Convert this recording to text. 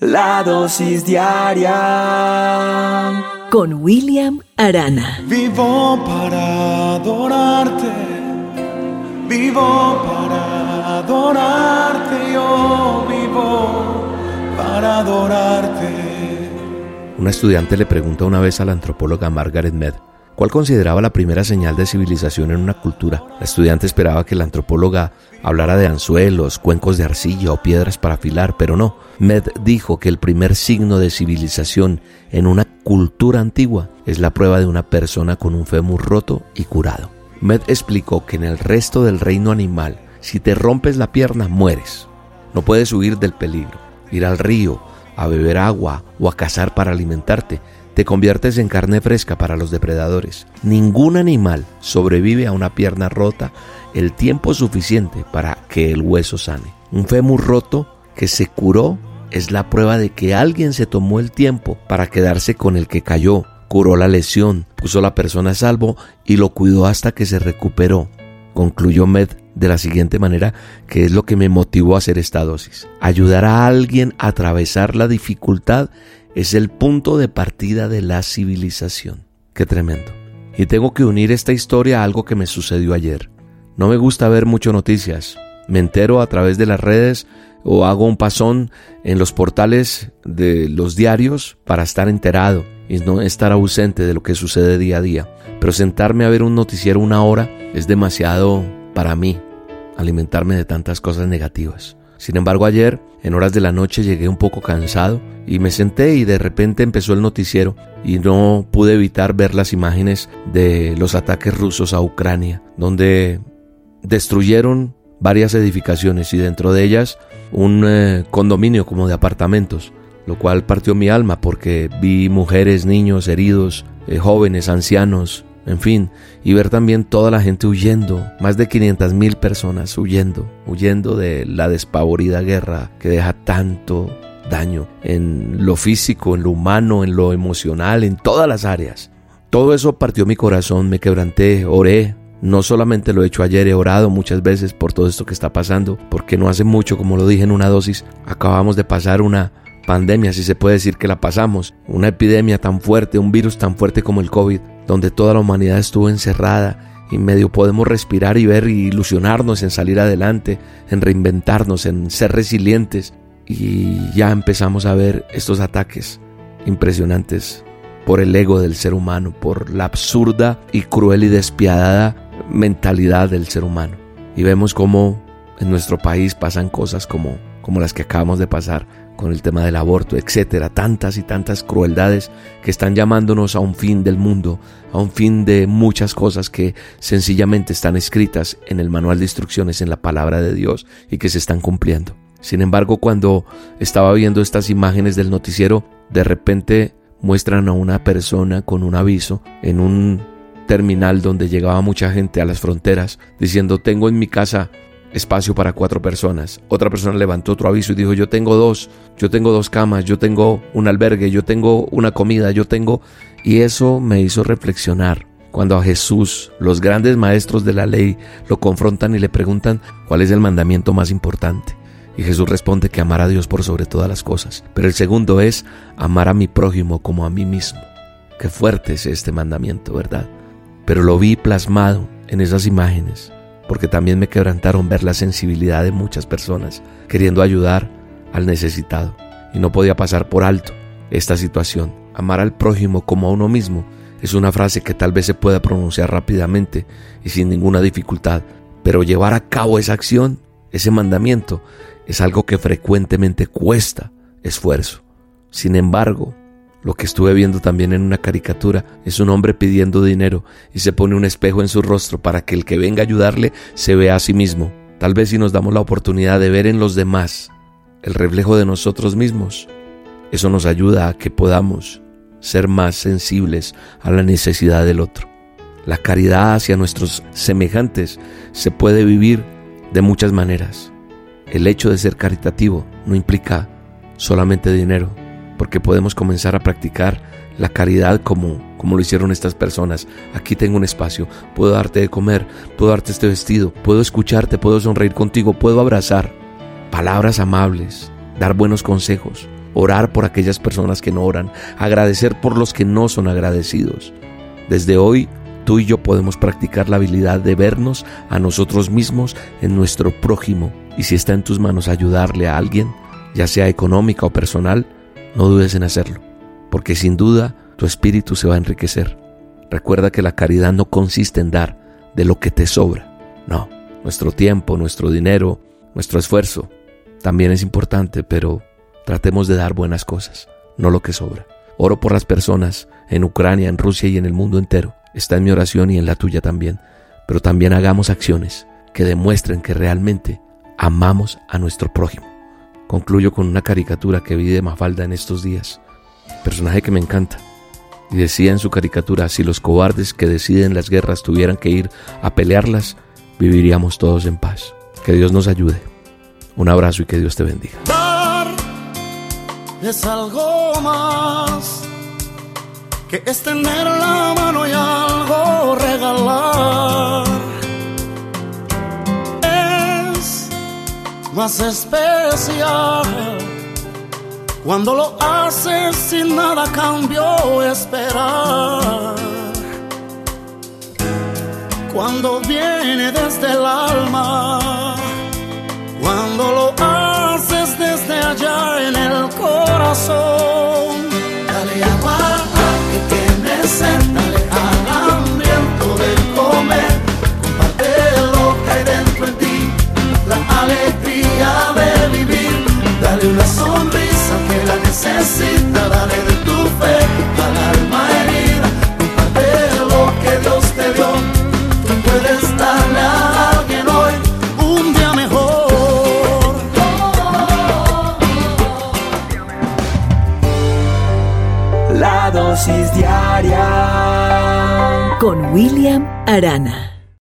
La dosis diaria con William Arana. Vivo para adorarte, vivo para adorarte, yo vivo para adorarte. Una estudiante le pregunta una vez a la antropóloga Margaret Mead ¿Cuál consideraba la primera señal de civilización en una cultura? La estudiante esperaba que la antropóloga hablara de anzuelos, cuencos de arcilla o piedras para afilar, pero no. Med dijo que el primer signo de civilización en una cultura antigua es la prueba de una persona con un fémur roto y curado. Med explicó que en el resto del reino animal, si te rompes la pierna, mueres. No puedes huir del peligro, ir al río, a beber agua o a cazar para alimentarte te conviertes en carne fresca para los depredadores. Ningún animal sobrevive a una pierna rota el tiempo suficiente para que el hueso sane. Un fémur roto que se curó es la prueba de que alguien se tomó el tiempo para quedarse con el que cayó, curó la lesión, puso a la persona a salvo y lo cuidó hasta que se recuperó. Concluyó Med de la siguiente manera, que es lo que me motivó a hacer esta dosis. Ayudar a alguien a atravesar la dificultad es el punto de partida de la civilización. Qué tremendo. Y tengo que unir esta historia a algo que me sucedió ayer. No me gusta ver mucho noticias. Me entero a través de las redes o hago un pasón en los portales de los diarios para estar enterado y no estar ausente de lo que sucede día a día. Pero sentarme a ver un noticiero una hora es demasiado para mí, alimentarme de tantas cosas negativas. Sin embargo, ayer, en horas de la noche, llegué un poco cansado y me senté y de repente empezó el noticiero y no pude evitar ver las imágenes de los ataques rusos a Ucrania, donde destruyeron varias edificaciones y dentro de ellas un eh, condominio como de apartamentos, lo cual partió mi alma porque vi mujeres, niños heridos, eh, jóvenes, ancianos, en fin, y ver también toda la gente huyendo, más de 500 mil personas huyendo, huyendo de la despavorida guerra que deja tanto daño en lo físico, en lo humano, en lo emocional, en todas las áreas. Todo eso partió mi corazón, me quebranté, oré. No solamente lo he hecho ayer, he orado muchas veces por todo esto que está pasando, porque no hace mucho, como lo dije en una dosis, acabamos de pasar una pandemia, si se puede decir que la pasamos, una epidemia tan fuerte, un virus tan fuerte como el COVID, donde toda la humanidad estuvo encerrada y medio podemos respirar y ver y ilusionarnos en salir adelante, en reinventarnos, en ser resilientes. Y ya empezamos a ver estos ataques impresionantes por el ego del ser humano, por la absurda y cruel y despiadada mentalidad del ser humano. Y vemos cómo en nuestro país pasan cosas como, como las que acabamos de pasar con el tema del aborto, etcétera, tantas y tantas crueldades que están llamándonos a un fin del mundo, a un fin de muchas cosas que sencillamente están escritas en el manual de instrucciones en la palabra de Dios y que se están cumpliendo. Sin embargo, cuando estaba viendo estas imágenes del noticiero, de repente muestran a una persona con un aviso en un terminal donde llegaba mucha gente a las fronteras diciendo tengo en mi casa espacio para cuatro personas. Otra persona levantó otro aviso y dijo, yo tengo dos, yo tengo dos camas, yo tengo un albergue, yo tengo una comida, yo tengo... Y eso me hizo reflexionar. Cuando a Jesús, los grandes maestros de la ley, lo confrontan y le preguntan cuál es el mandamiento más importante. Y Jesús responde que amar a Dios por sobre todas las cosas. Pero el segundo es amar a mi prójimo como a mí mismo. Qué fuerte es este mandamiento, ¿verdad? Pero lo vi plasmado en esas imágenes porque también me quebrantaron ver la sensibilidad de muchas personas queriendo ayudar al necesitado. Y no podía pasar por alto esta situación. Amar al prójimo como a uno mismo es una frase que tal vez se pueda pronunciar rápidamente y sin ninguna dificultad, pero llevar a cabo esa acción, ese mandamiento, es algo que frecuentemente cuesta esfuerzo. Sin embargo, lo que estuve viendo también en una caricatura es un hombre pidiendo dinero y se pone un espejo en su rostro para que el que venga a ayudarle se vea a sí mismo. Tal vez si nos damos la oportunidad de ver en los demás el reflejo de nosotros mismos, eso nos ayuda a que podamos ser más sensibles a la necesidad del otro. La caridad hacia nuestros semejantes se puede vivir de muchas maneras. El hecho de ser caritativo no implica solamente dinero, porque podemos comenzar a practicar la caridad como, como lo hicieron estas personas. Aquí tengo un espacio, puedo darte de comer, puedo darte este vestido, puedo escucharte, puedo sonreír contigo, puedo abrazar. Palabras amables, dar buenos consejos. orar por aquellas personas que no oran, agradecer por los que no son agradecidos. Desde hoy, tú y yo podemos practicar la habilidad de vernos a nosotros mismos en nuestro prójimo y si está en tus manos ayudarle a alguien, ya sea económica o personal, no dudes en hacerlo, porque sin duda tu espíritu se va a enriquecer. Recuerda que la caridad no consiste en dar de lo que te sobra, no, nuestro tiempo, nuestro dinero, nuestro esfuerzo también es importante, pero tratemos de dar buenas cosas, no lo que sobra. Oro por las personas en Ucrania, en Rusia y en el mundo entero. Está en mi oración y en la tuya también. Pero también hagamos acciones que demuestren que realmente amamos a nuestro prójimo. Concluyo con una caricatura que vi de Mafalda en estos días, personaje que me encanta. Y decía en su caricatura, si los cobardes que deciden las guerras tuvieran que ir a pelearlas, viviríamos todos en paz. Que Dios nos ayude. Un abrazo y que Dios te bendiga. Dar es algo más que la mano y algo regalar. Más especial cuando lo haces sin nada cambio esperar. Cuando viene desde el alma, cuando lo haces Con William Arana.